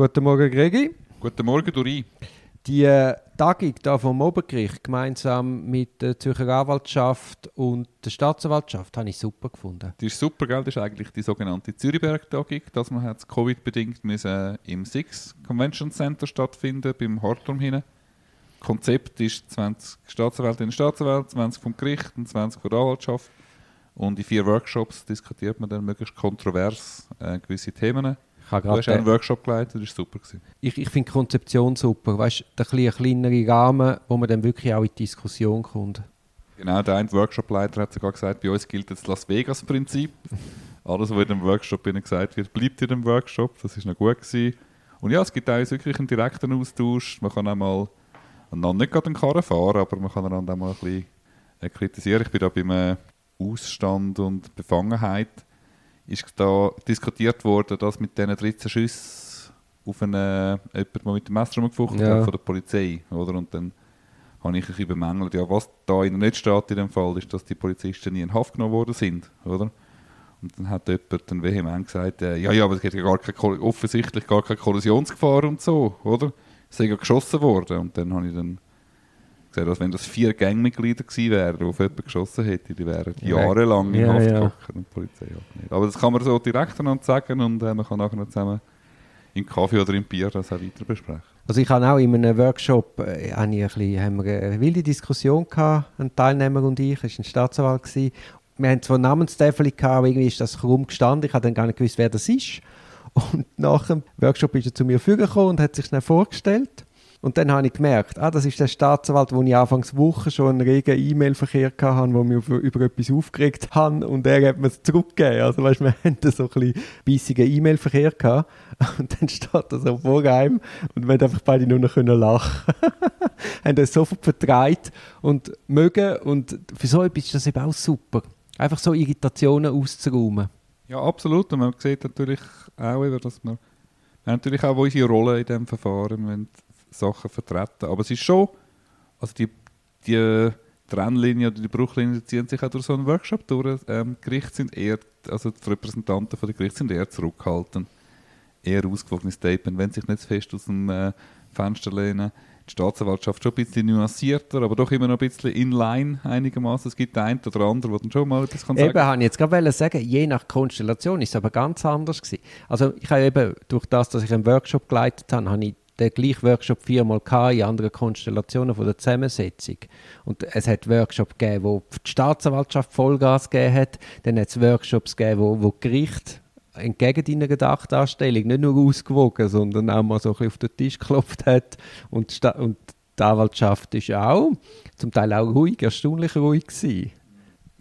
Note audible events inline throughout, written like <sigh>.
Guten Morgen, Gregi. Guten Morgen, Duri. Die äh, Tagung da vom Obergericht gemeinsam mit der Zürcher Anwaltschaft und der Staatsanwaltschaft habe ich super gefunden. Die ist super, gell? Das ist eigentlich die sogenannte Zürichberg-Tagung. Das man hat Covid-bedingt müssen im Six Convention Center stattfinden, beim Horturm hinten. Konzept ist 20 Staatsanwältinnen und Staatsanwälte, 20 vom Gericht und 20 von der Anwaltschaft. Und in vier Workshops diskutiert man dann möglichst kontrovers äh, gewisse Themen. Ich habe Du hast auch einen Workshop geleitet, das war super. Gewesen. Ich, ich finde die Konzeption super. Weißt du, ein kleinere Rahmen, wo man dann wirklich auch in die Diskussion kommt. Genau, der eine Workshop-Leiter hat sogar gesagt, bei uns gilt das Las Vegas-Prinzip. Alles, was in dem Workshop ihnen gesagt wird, bleibt in dem Workshop. Das ist noch gut gewesen. Und ja, es gibt auch wirklich einen direkten Austausch. Man kann auch mal einander nicht gerade einen Karren fahren, aber man kann einander auch mal ein bisschen äh, kritisieren. Ich bin da beim äh, Ausstand und Befangenheit ist da diskutiert worden, dass mit diesen 13 Schüssen auf einen, äh, jemand, der mit dem Messer rumgefuchtelt Ja. hat, von der Polizei. Oder? Und dann habe ich ein bisschen bemängelt, ja, was da in nicht steht in dem Fall, ist, dass die Polizisten nie in Haft genommen worden sind. Oder? Und dann hat jemand dann vehement gesagt, äh, ja, ja, aber es gibt ja gar keine, offensichtlich gar keine Kollisionsgefahr und so, oder? Es sind ja geschossen worden. Und dann habe ich dann gesagt, dass wenn das vier Gangmitglieder gewesen wären, die auf jemanden geschossen hätten, die wären Ja. jahrelang in Ja, Haft ja. gehockt und die Polizei halt nicht. Aber das kann man so direkt einander sagen und äh, man kann nachher noch zusammen im Kaffee oder im Bier das auch weiter besprechen. Also ich habe auch in einem Workshop äh, ein bisschen, haben wir eine wilde Diskussion gehabt, ein Teilnehmer und ich, es war ein Staatsanwalt. Gewesen. Wir haben zwar Namenstäfel gehabt, aber irgendwie ist das krumm gestanden. Ich habe dann gar nicht gewusst, wer das ist. Und nach dem Workshop ist er zu mir vorgekommen und hat sich schnell vorgestellt. Und dann habe ich gemerkt, ah, das ist der Staatsanwalt, wo ich anfangs Woche schon einen regen E-Mail-Verkehr hatte, wo mich über, etwas aufgeregt haben und er hat mir es zurückgegeben. Also weißt, wir <laughs> hatten so ein bisschen E-Mail-Verkehr und dann steht er so vor einem und wir haben einfach beide nur noch können lachen. <laughs> haben das sofort vertreibt und mögen und für so etwas ist das eben auch super. Einfach so Irritationen auszuräumen. Ja, absolut. Und man sieht natürlich auch, dass wir, wir haben natürlich auch unsere Rolle in diesem Verfahren, Sachen vertreten. Aber es ist schon, also die, die Trennlinie oder die Bruchlinie ziehen sich auch durch so einen Workshop durch. Ähm, die Gerichte sind eher, also die Repräsentanten von der Gerichte sind eher zurückhaltend, eher ausgewogene Statement, wenn sich nicht zu fest aus dem äh, Fenster lehnen. Die Staatsanwaltschaft schon ein bisschen nuancierter, aber doch immer noch ein bisschen in line einigermaßen. Es gibt einen oder anderen, der dann schon mal etwas kann sagen Eben, habe ich jetzt gerade sagen, je nach Konstellation ist es aber ganz anders gewesen. Also ich habe eben, durch das, dass ich einen Workshop geleitet habe, habe ich den gleichen Workshop viermal gehabt, in anderen Konstellationen von der Zusammensetzung. Und es hat Workshops gegeben, wo die Staatsanwaltschaft Vollgas gegeben hat, dann hat es Workshops gegeben, wo, wo Gericht entgegen deiner Gedachtanstellung nicht nur ausgewogen, sondern auch mal so ein bisschen auf den Tisch geklopft hat und, und die Anwaltschaft ist auch zum Teil auch ruhig, erstaunlich ruhig gewesen.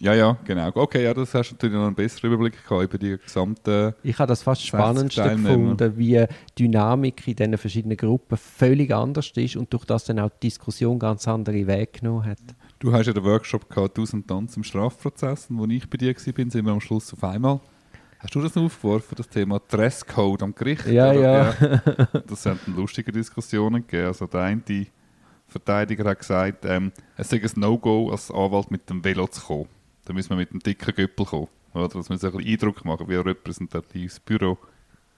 Ja, ja, genau. Okay, ja, das hast du natürlich noch einen besseren Überblick gehabt über die gesamte. Ich habe das fast 60 spannendste gefunden, wie die Dynamik in diesen verschiedenen Gruppen völlig anders ist und durch das dann auch die Diskussion ganz andere Wege genommen hat. Du hast ja den Workshop gehabt, «Tausend Tanz im Strafprozess», und wo ich bei dir war, bin, sind wir am Schluss auf einmal. Hast du das noch aufgeworfen, das Thema Dresscode am Gericht? Ja, oder? ja. Das dann lustige Diskussionen gegeben. Also der eine Verteidiger hat gesagt, ähm, es sei ein No-Go, als Anwalt mit dem Velo zu kommen. Da müssen wir mit einem dicken Göppel kommen. Oder? Das muss ein bisschen Eindruck machen, wie ein repräsentatives Büro.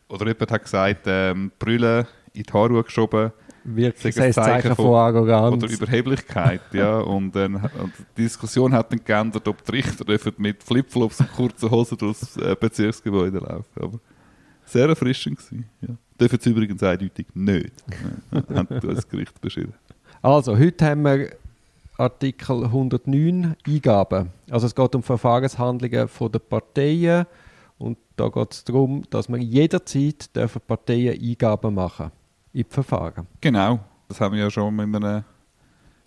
Oder jemand hat gesagt, ähm, Brüllen in die Haare geschoben, Wirklich ein Zeichen Zeichen von- von Arroganz. oder Überheblichkeit, ja. <laughs> Und, dann, und die Diskussion hat dann geändert, ob die Richter dürfen mit Flipflops und kurzen Hosen durchs äh, Bezirksgebäude laufen. Aber sehr erfrischend gewesen. Ja. Dürfen sie übrigens eindeutig nicht. <laughs> Hat das Gericht beschieden. Also, heute haben wir Artikel 109 Eingaben. Also es geht um Verfahrenshandlungen von den Parteien und da geht es darum, dass wir jederzeit dürfen Parteien Eingaben machen in die Verfahren. Genau. Das haben wir ja schon in einer,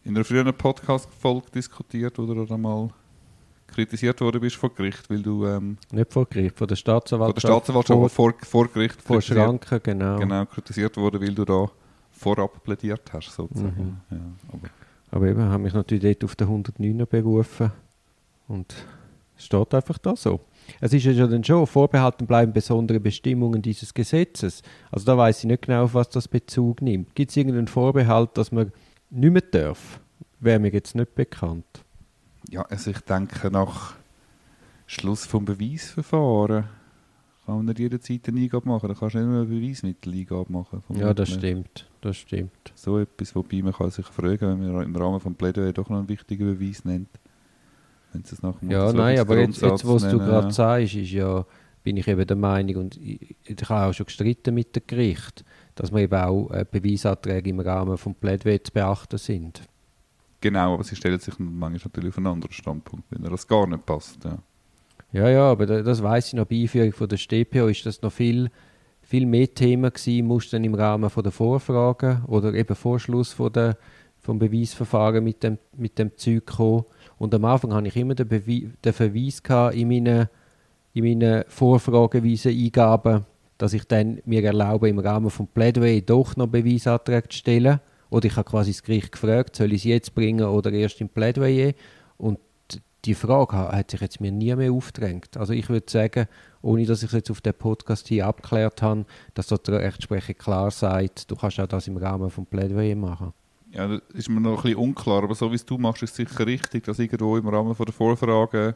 in einer früheren Podcast-Folge diskutiert, wo du dann mal kritisiert worden bist vor Gericht, weil du ähm, Nicht vor Gericht, von der von der Staatsanwaltschaft. Staatsanwaltschaft vor, vor, vor Gericht vor Schranken, genau. genau, kritisiert wurde, weil du da vorab plädiert hast, sozusagen. Ja, aber Aber eben, habe mich natürlich dort auf den 109er berufen und es steht einfach da so. Es ist ja dann schon, vorbehalten bleiben besondere Bestimmungen dieses Gesetzes. Also da weiß ich nicht genau, auf was das Bezug nimmt. Gibt es irgendeinen Vorbehalt, dass man nicht mehr darf? Wäre mir jetzt nicht bekannt. ja, also ich denke, nach Schluss vom Beweisverfahren kann man nicht jederzeit eine Eingabe machen. Da kannst du nicht nur eine Beweismitteleingabe machen. Ja, das stimmt. Das stimmt. So etwas, wobei man kann sich fragen, wenn man im Rahmen von Plädoyer doch noch einen wichtigen Beweis nennt. Wenn es nach dem Ja, nein, aber jetzt, jetzt was du gerade sagst, ist ja, bin ich eben der Meinung, und ich, ich habe auch schon gestritten mit dem Gericht, dass man eben auch äh, Beweisanträge im Rahmen von Plädoyer zu beachten sind. Genau, aber sie stellen sich manchmal natürlich auf einen anderen Standpunkt, wenn das gar nicht passt. Ja. Ja, ja, aber da- das weiß ich noch, bei Einführung von der StPO ist das noch viel, viel mehr Thema gewesen, musst dann im Rahmen von der Vorfrage oder eben vor Schluss von der, vom Beweisverfahren mit dem, mit dem Zeug kommen. Und am Anfang hatte ich immer den, Bewe den Verweis in meinen, in meinen vorfrageweisen Eingaben, dass ich dann mir erlaube, im Rahmen von Plädoyer doch noch Beweisanträge zu stellen. Oder ich habe quasi das Gericht gefragt, soll ich es jetzt bringen oder erst im Plädoyer? Und die Frage ha- hat sich jetzt mir nie mehr aufgedrängt. Also ich würde sagen, ohne dass ich es jetzt auf dem Podcast hier abgeklärt habe, dass dort der Rechtsprechung klar sagt, du kannst auch das im Rahmen von Plädoyer machen. ja, das ist mir noch ein bisschen unklar, aber so wie es du machst, ist es sicher richtig, dass irgendwo im Rahmen von der Vorfrage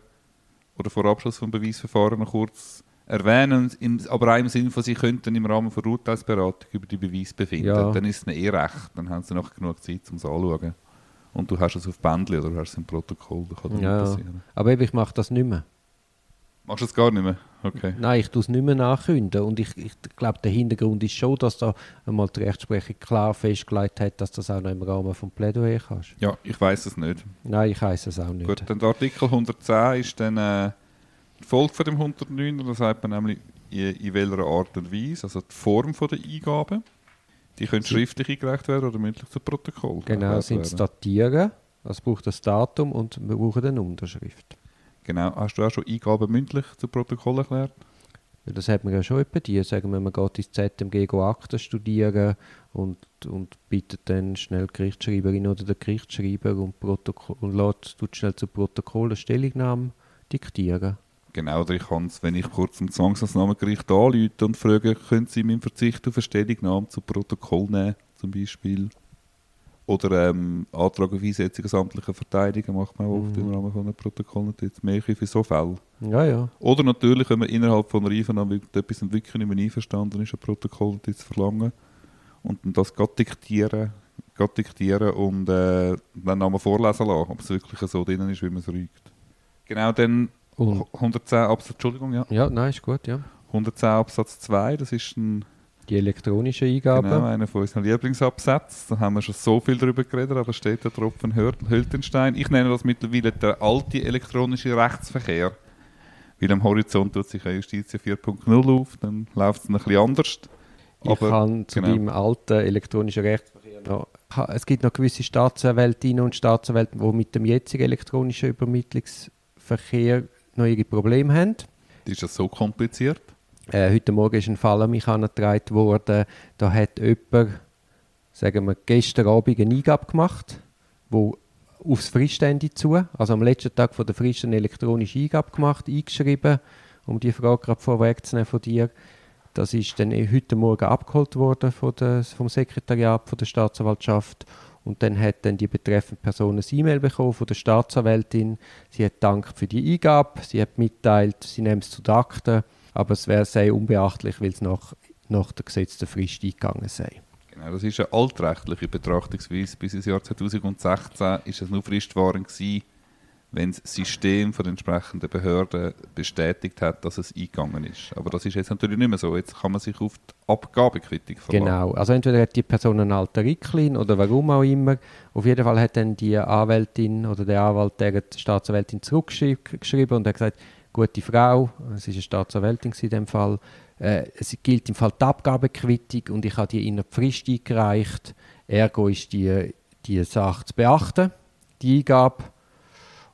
oder vor Abschluss vom Beweisverfahren noch kurz erwähnen, aber auch im Sinne von, sie könnten im Rahmen von der Urteilsberatung über die Beweise befinden. Ja. Dann ist es ihnen eh recht, dann haben sie noch genug Zeit, um es anzuschauen. Und du hast es auf Bändchen oder du hast es im Protokoll, das kann Ja. nicht passieren. Aber eben, ich mache das nicht mehr. Machst du es gar nicht mehr? Okay. Nein, ich tue es nicht mehr nachkünden. Und ich, ich glaube, der Hintergrund ist schon, dass da einmal die Rechtsprechung klar festgelegt hat, dass das auch noch im Rahmen von Plädoyer kannst. Ja, ich weiß es nicht. Nein, ich weiß es auch nicht. Gut, dann der Artikel 110 ist dann äh, die Folge von dem 109, da sagt man nämlich, in, in welcher Art und Weise, also die Form von der Eingabe. Die können schriftlich eingereicht werden oder mündlich zu Protokoll. Genau, sind es werden. Datieren, also braucht das Datum und wir brauchen eine Unterschrift. Genau, hast du auch schon Eingaben mündlich zu Protokoll erklärt? Das hat man ja schon etwa die. Sagen wir, man geht ins ZMG Akten studieren und, und bittet dann schnell die Gerichtsschreiberin oder den Gerichtsschreiber und, Protokoll, und lässt, schnell zu Protokoll eine Stellungnahme diktieren. Genau, ich kann es, wenn ich kurz im Zwangsmaßnahmengericht anrufe und frage, können Sie meinen Verzicht auf eine Stellungnahme zu Protokoll nehmen, zum Beispiel. Oder ähm, Antrag auf Einsetzung amtlicher Verteidiger macht man auch oft Mhm. im Rahmen von einem Protokollnotiz. Mehr für so Fälle. Ja, ja. Oder natürlich, wenn man innerhalb von einer Einvernahme etwas wirklich nicht mehr einverstanden ist, ein Protokollnotiz verlangen und dann das gerade diktieren, gerade diktieren und äh, dann nochmal vorlesen lassen, ob es wirklich so drin ist, wie man es rügt. Genau, dann Und, 110 Absatz, Entschuldigung, ja. ja, nein, ist gut, ja. 110 Absatz 2, das ist ein, Die elektronische Eingabe. genau, einer von unseren Lieblingsabsätzen. Da haben wir schon so viel darüber geredet, aber steht der Tropfen Hültenstein. Ich nenne das mittlerweile der alte elektronische Rechtsverkehr. Weil am Horizont tut sich ja Justitia 4.0 auf, dann läuft es ein bisschen anders. Ich Aber, kann zu genau. deinem alten elektronischen Rechtsverkehr noch. Es gibt noch gewisse Staatsanwältinnen und Staatsanwälte, die mit dem jetzigen elektronischen Übermittlungsverkehr noch ihre Probleme haben. ist das so kompliziert? Äh, heute Morgen ist ein Fall an mich herangetragen worden. Da hat jemand, sagen wir, gestern Abend eine Eingabe gemacht, wo aufs Fristende zu, also am letzten Tag von der Frist eine elektronische Eingabe gemacht, eingeschrieben, um die Frage gerade vorwegzunehmen von dir. Das ist dann heute Morgen abgeholt worden von der, vom Sekretariat von der Staatsanwaltschaft und dann hat dann die betreffende Person ein E-Mail bekommen von der Staatsanwältin. Sie hat dankt für die Eingabe, sie hat mitteilt, sie nimmt es zu den Akten, aber es wäre sehr unbeachtlich, weil es nach, nach der gesetzten Frist eingegangen sei. Genau, das ist eine altrechtliche Betrachtungsweise. Bis ins Jahr 2016 ist es nur fristwahrend gewesen, wenn das System von den entsprechenden Behörden bestätigt hat, dass es eingegangen ist. Aber das ist jetzt natürlich nicht mehr so. Jetzt kann man sich auf die Abgabequittung verlassen. Genau, also entweder hat die Person einen alten Ricklin oder warum auch immer. Auf jeden Fall hat dann die Anwältin oder der Anwalt der Staatsanwältin zurückgeschrieben und hat gesagt, gute Frau, es ist eine Staatsanwältin in dem Fall, äh, es gilt im Fall die Abgabequittung und ich habe die in der Frist eingereicht. Ergo ist die, die Sache zu beachten, die Eingabe.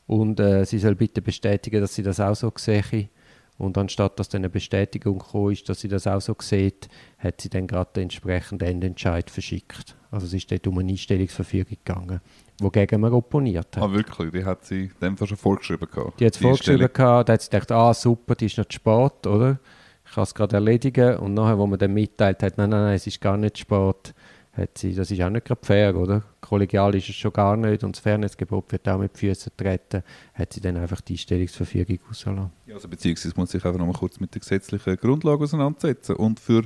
Und äh, sie soll bitte bestätigen, dass sie das auch so sehe. Und anstatt dass dann eine Bestätigung gekommen ist, dass sie das auch so sieht, hat sie dann gerade den entsprechenden Endentscheid verschickt. Also es ist dort um eine Einstellungsverfügung gegangen, wogegen man opponiert hat. Ah, wirklich? Die hat sie dem schon vorgeschrieben gehabt? Die hat es vorgeschrieben, gehabt, da hat sie gedacht, ah super, die ist noch zu spät, oder? Ich kann es gerade erledigen. Und nachher, wo man dann mitteilt hat, nein, nein, nein, es ist gar nicht zu spät, hat sie, das ist auch nicht gerade fair, oder? Kollegial ist es schon gar nicht und das Fairnessgebot wird auch mit Füßen treten, hat sie dann einfach die Einstellungsverfügung rausgelassen. Ja, also beziehungsweise muss sich einfach noch mal kurz mit der gesetzlichen Grundlage auseinandersetzen. Und für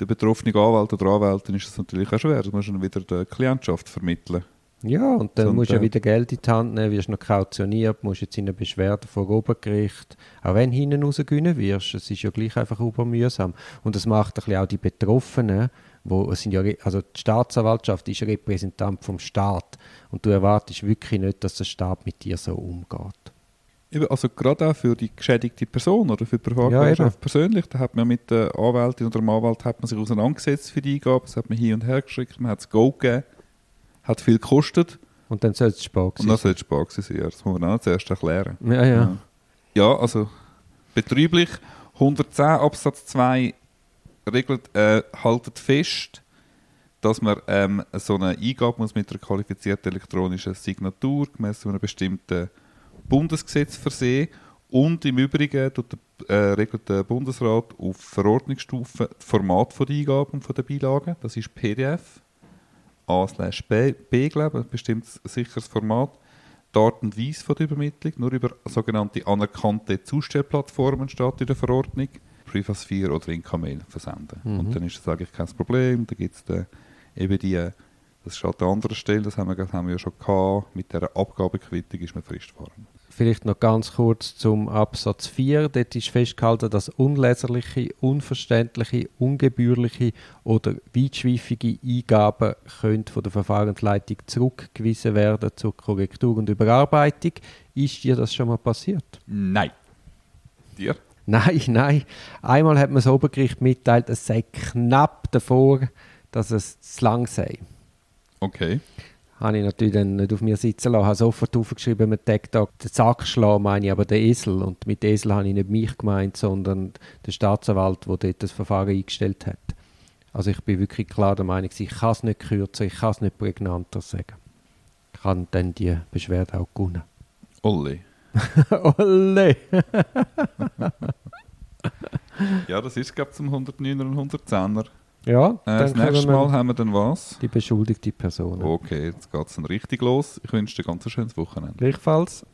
den betroffenen Anwalt oder Anwältin ist es natürlich auch schwer. Du musst dann wieder die Klientschaft vermitteln. Ja, und dann Und, musst du ja wieder Geld in die Hand nehmen, wirst noch kautioniert, musst jetzt in eine Beschwerde vor Obergericht. Auch wenn du hinten rausgewinnen wirst, es ist ja gleich einfach mühsam. Und das macht ein bisschen auch die Betroffenen, wo es sind ja, also die Staatsanwaltschaft ist Repräsentant vom Staat und du erwartest wirklich nicht, dass der Staat mit dir so umgeht. Also gerade auch für die geschädigte Person oder für die Privatgesellschaft persönlich, da hat man mit der Anwältin oder dem Anwalt hat man sich auseinandergesetzt für die Eingabe, das hat man hin und her geschickt, man hat es Go gegeben, hat viel gekostet Und dann soll es und sein. dann soll es Spaß sein. Ja, Das muss man auch zuerst erklären. Ja, ja. Ja, also betrieblich 110 Absatz 2 regelt, äh, haltet fest, dass man ähm, so eine Eingabe muss mit einer qualifizierten elektronischen Signatur gemäß einem bestimmten Bundesgesetz versehen und im Übrigen tut der, äh, regelt der Bundesrat auf Verordnungsstufe das Format der Eingabe und der Beilagen. Das ist PDF, A slash B, B glaube ich, ein bestimmtes sicheres Format. Die Art und Weise von der Übermittlung, nur über sogenannte anerkannte Zustellplattformen steht in der Verordnung, Privasphere oder Inka-Mail versenden. Und dann ist das eigentlich kein Problem. Da gibt es eben die, das ist halt an anderer Stelle, das haben wir, das haben wir ja schon gehabt, mit dieser Abgabequittung ist man fristfahrend. Vielleicht noch ganz kurz zum Absatz 4. Dort ist festgehalten, dass unleserliche, unverständliche, ungebührliche oder weitschweifige Eingaben können von der Verfahrensleitung zurückgewiesen werden zur Korrektur und Überarbeitung. Ist dir das schon mal passiert? Nein. Dir? Nein, nein. Einmal hat mir das Obergericht mitteilt, es sei knapp davor, dass es zu lang sei. Okay. Habe ich natürlich dann nicht auf mir sitzen lassen, habe sofort aufgeschrieben mit Tag den Sack schlagen meine ich aber den Esel. Und mit Esel habe ich nicht mich gemeint, sondern den Staatsanwalt, der dort das Verfahren eingestellt hat. Also ich bin wirklich klar der Meinung, ich kann es nicht kürzer, ich kann es nicht prägnanter sagen. Ich kann dann die Beschwerde auch gewinnen. Olli. <laughs> Olle! <laughs> Ja, das ist, glaube ich, zum 109er und 110er. Ja, Äh, das nächste Mal haben wir dann was? die beschuldigte Person. Okay, jetzt geht es dann richtig los. Ich wünsche dir ganz ein schönes Wochenende. Gleichfalls.